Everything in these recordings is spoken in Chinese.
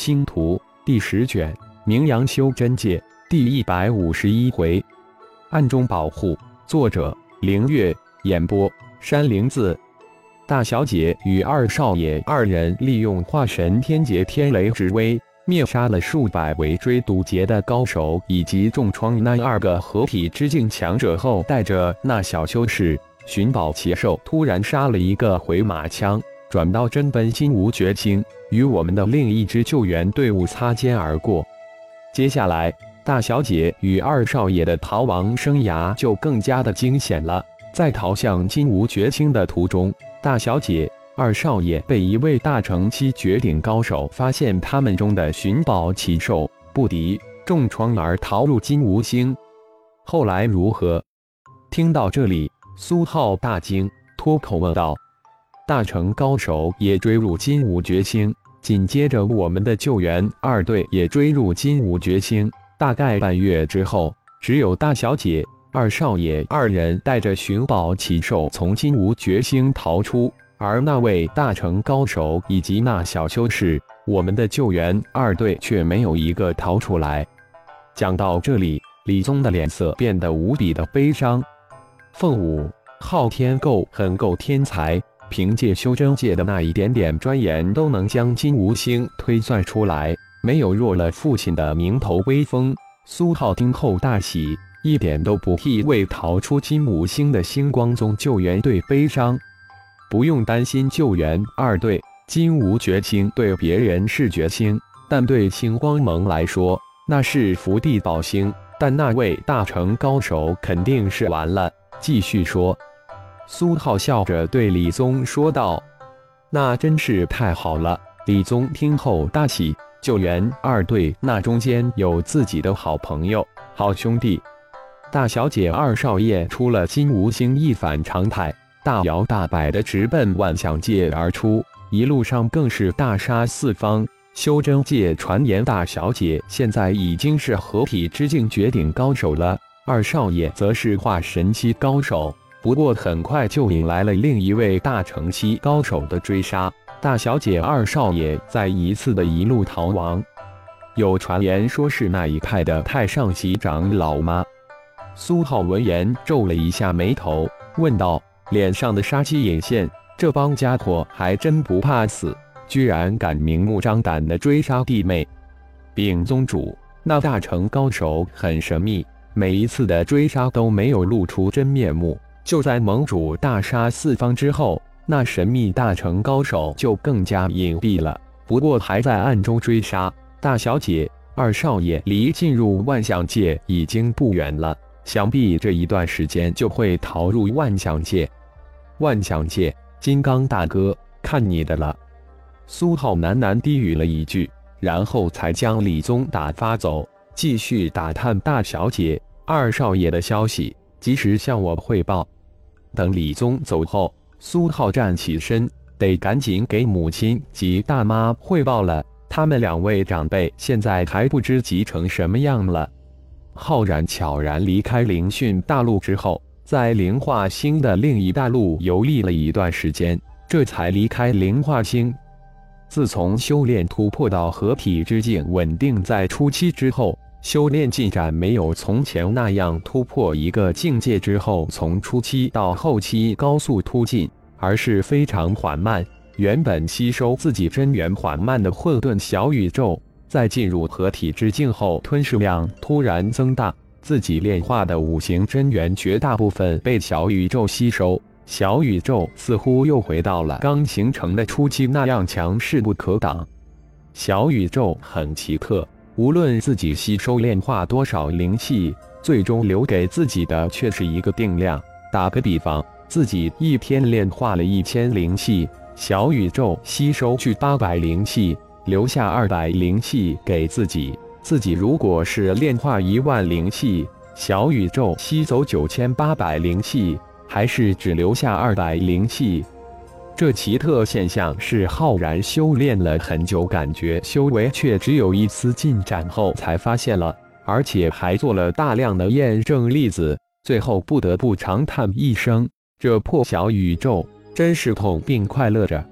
星图第十卷，名扬修真界第一百五十一回，暗中保护。作者：凌月，演播：山灵子。大小姐与二少爷二人利用化神天劫天雷之威，灭杀了数百围追堵截的高手以及重创那二个合体之境强者后，带着那小修士寻宝奇兽，突然杀了一个回马枪，转到真奔金无绝星，与我们的另一支救援队伍擦肩而过。接下来，大小姐与二少爷的逃亡生涯就更加的惊险了。在逃向金无绝星的途中，大小姐、二少爷被一位大成期绝顶高手发现，他们中的寻宝奇兽不敌，重创而逃入金无星。后来如何？听到这里，苏浩大惊，脱口问道：“大成高手也追入金武绝星？紧接着，我们的救援二队也追入金武绝星。大概半月之后，只有大小姐。”二少爷二人带着寻宝奇兽从金武绝星逃出，而那位大成高手以及那小修士，我们的救援二队却没有一个逃出来。讲到这里，李宗的脸色变得无比的悲伤。凤舞昊天够很够天才，凭借修真界的那一点点钻研，都能将金无星推算出来，没有弱了父亲的名头威风。苏浩听后大喜。一点都不替为逃出金无星的星光宗救援队悲伤，不用担心救援二队。金无绝星对别人是绝星，但对星光盟来说那是福地宝星。但那位大成高手肯定是完了。继续说，苏浩笑着对李宗说道：“那真是太好了。”李宗听后大喜，救援二队那中间有自己的好朋友、好兄弟。大小姐、二少爷出了金无星，一反常态，大摇大摆的直奔万象界而出，一路上更是大杀四方。修真界传言，大小姐现在已经是合体之境绝顶高手了，二少爷则是化神期高手。不过很快就引来了另一位大成期高手的追杀，大小姐、二少爷再一次的一路逃亡。有传言说是那一派的太上级长老吗？苏浩闻言皱了一下眉头，问道：“脸上的杀气隐现，这帮家伙还真不怕死，居然敢明目张胆的追杀弟妹。”禀宗主，那大成高手很神秘，每一次的追杀都没有露出真面目。就在盟主大杀四方之后，那神秘大成高手就更加隐蔽了。不过还在暗中追杀大小姐、二少爷，离进入万象界已经不远了。想必这一段时间就会逃入万象界。万象界，金刚大哥，看你的了。苏浩喃喃低语了一句，然后才将李宗打发走，继续打探大小姐、二少爷的消息，及时向我汇报。等李宗走后，苏浩站起身，得赶紧给母亲及大妈汇报了。他们两位长辈现在还不知急成什么样了。浩然悄然离开灵训大陆之后，在灵化星的另一大陆游历了一段时间，这才离开灵化星。自从修炼突破到合体之境稳定在初期之后，修炼进展没有从前那样突破一个境界之后从初期到后期高速突进，而是非常缓慢。原本吸收自己真元缓慢的混沌小宇宙。在进入合体之境后，吞噬量突然增大，自己炼化的五行真元绝大部分被小宇宙吸收，小宇宙似乎又回到了刚形成的初期那样强势不可挡。小宇宙很奇特，无论自己吸收炼化多少灵气，最终留给自己的却是一个定量。打个比方，自己一天炼化了一千灵气，小宇宙吸收去八百灵气。留下二百灵气给自己，自己如果是炼化一万灵气，小宇宙吸走九千八百灵气，还是只留下二百灵气？这奇特现象是浩然修炼了很久，感觉修为却只有一丝进展后才发现了，而且还做了大量的验证例子，最后不得不长叹一声：这破小宇宙真是痛并快乐着。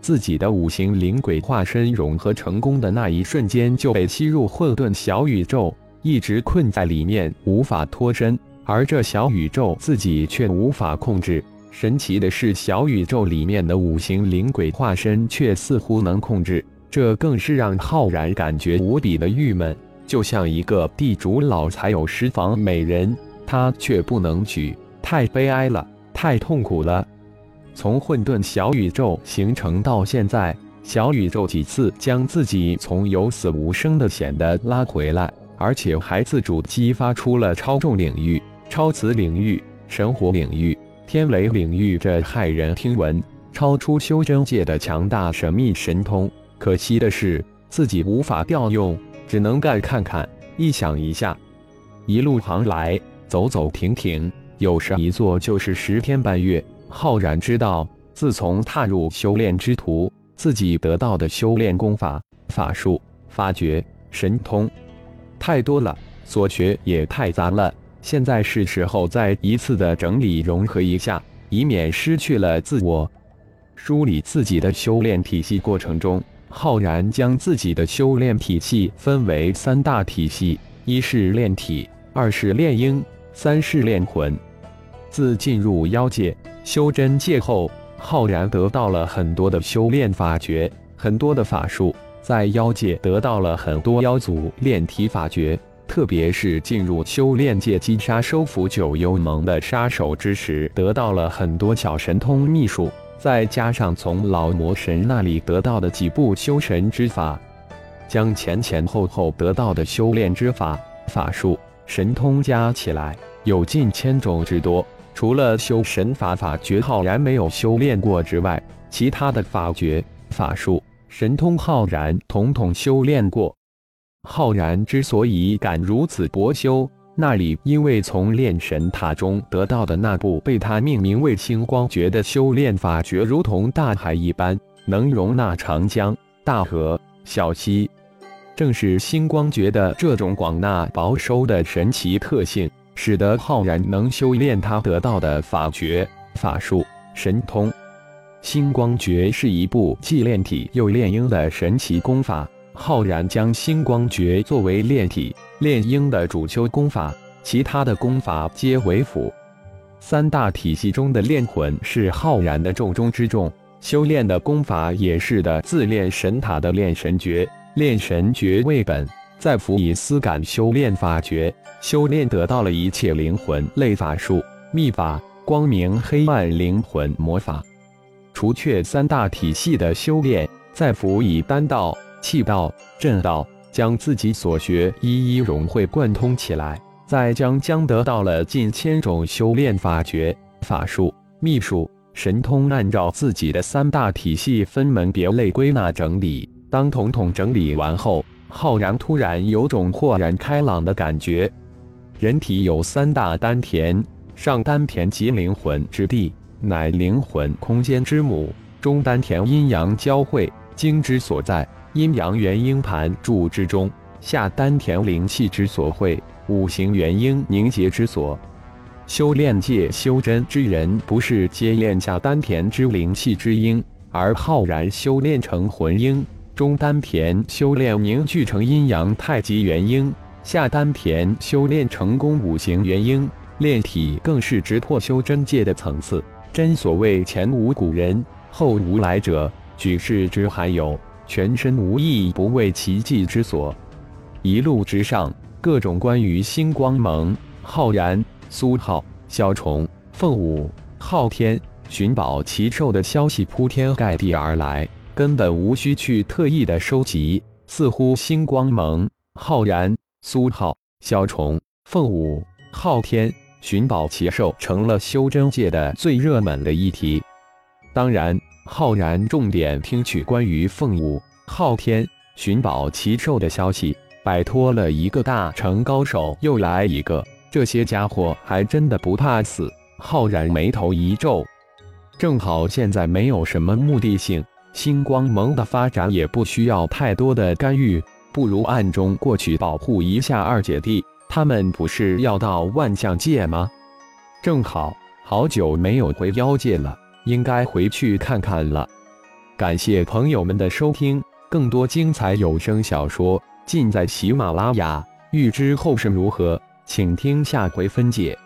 自己的五行灵鬼化身融合成功的那一瞬间，就被吸入混沌小宇宙，一直困在里面，无法脱身。而这小宇宙自己却无法控制。神奇的是，小宇宙里面的五行灵鬼化身却似乎能控制，这更是让浩然感觉无比的郁闷。就像一个地主老财有十房美人，他却不能娶，太悲哀了，太痛苦了。从混沌小宇宙形成到现在，小宇宙几次将自己从有死无生的险的拉回来，而且还自主激发出了超重领域。超磁领域、神火领域、天雷领域，这骇人听闻、超出修真界的强大神秘神通。可惜的是，自己无法调用，只能干看看，一想一下。一路航来，走走停停，有时一坐就是十天半月。浩然知道，自从踏入修炼之途，自己得到的修炼功法、法术、法诀、神通太多了，所学也太杂了。现在是时候再一次的整理融合一下，以免失去了自我。梳理自己的修炼体系过程中，浩然将自己的修炼体系分为三大体系：一是炼体，二是炼婴，三是炼魂。自进入妖界、修真界后，浩然得到了很多的修炼法诀，很多的法术，在妖界得到了很多妖族炼体法诀。特别是进入修炼界击杀收服九幽盟的杀手之时，得到了很多小神通秘术，再加上从老魔神那里得到的几部修神之法，将前前后后得到的修炼之法、法术、神通加起来，有近千种之多。除了修神法法诀浩然没有修炼过之外，其他的法诀、法术、神通浩然统统修炼过。浩然之所以敢如此博修，那里因为从炼神塔中得到的那部被他命名为星光诀的修炼法诀，如同大海一般，能容纳长江、大河、小溪。正是星光诀的这种广纳保收的神奇特性，使得浩然能修炼他得到的法诀、法术、神通。星光诀是一部既炼体又炼婴的神奇功法。浩然将星光诀作为炼体、炼婴的主修功法，其他的功法皆为辅。三大体系中的炼魂是浩然的重中之重，修炼的功法也是的。自炼神塔的炼神诀，炼神诀为本，再辅以思感修炼法诀，修炼得到了一切灵魂类法术、秘法、光明、黑暗、灵魂魔法。除却三大体系的修炼，再辅以丹道。气道、震道，将自己所学一一融会贯通起来，再将将得到了近千种修炼法诀、法术、秘术、神通，按照自己的三大体系分门别类归纳整理。当统统整理完后，浩然突然有种豁然开朗的感觉。人体有三大丹田，上丹田即灵魂之地，乃灵魂空间之母；中丹田阴阳交汇，精之所在。阴阳元婴盘柱之中，下丹田灵气之所会，五行元婴凝结之所。修炼界修真之人，不是皆炼下丹田之灵气之婴，而浩然修炼成魂婴，中丹田修炼凝聚成阴阳太极元婴，下丹田修炼成功五行元婴，炼体更是直破修真界的层次。真所谓前无古人，后无来者，举世之罕有。全身无一不为奇迹之所。一路之上，各种关于星光盟、浩然、苏浩、萧崇、凤舞、昊天、寻宝奇兽的消息铺天盖地而来，根本无需去特意的收集。似乎星光盟、浩然、苏浩、萧崇、凤舞、昊天、寻宝奇兽成了修真界的最热门的议题。当然。浩然重点听取关于凤舞、昊天、寻宝奇兽的消息，摆脱了一个大成高手，又来一个，这些家伙还真的不怕死。浩然眉头一皱，正好现在没有什么目的性，星光盟的发展也不需要太多的干预，不如暗中过去保护一下二姐弟。他们不是要到万象界吗？正好，好久没有回妖界了。应该回去看看了。感谢朋友们的收听，更多精彩有声小说尽在喜马拉雅。欲知后事如何，请听下回分解。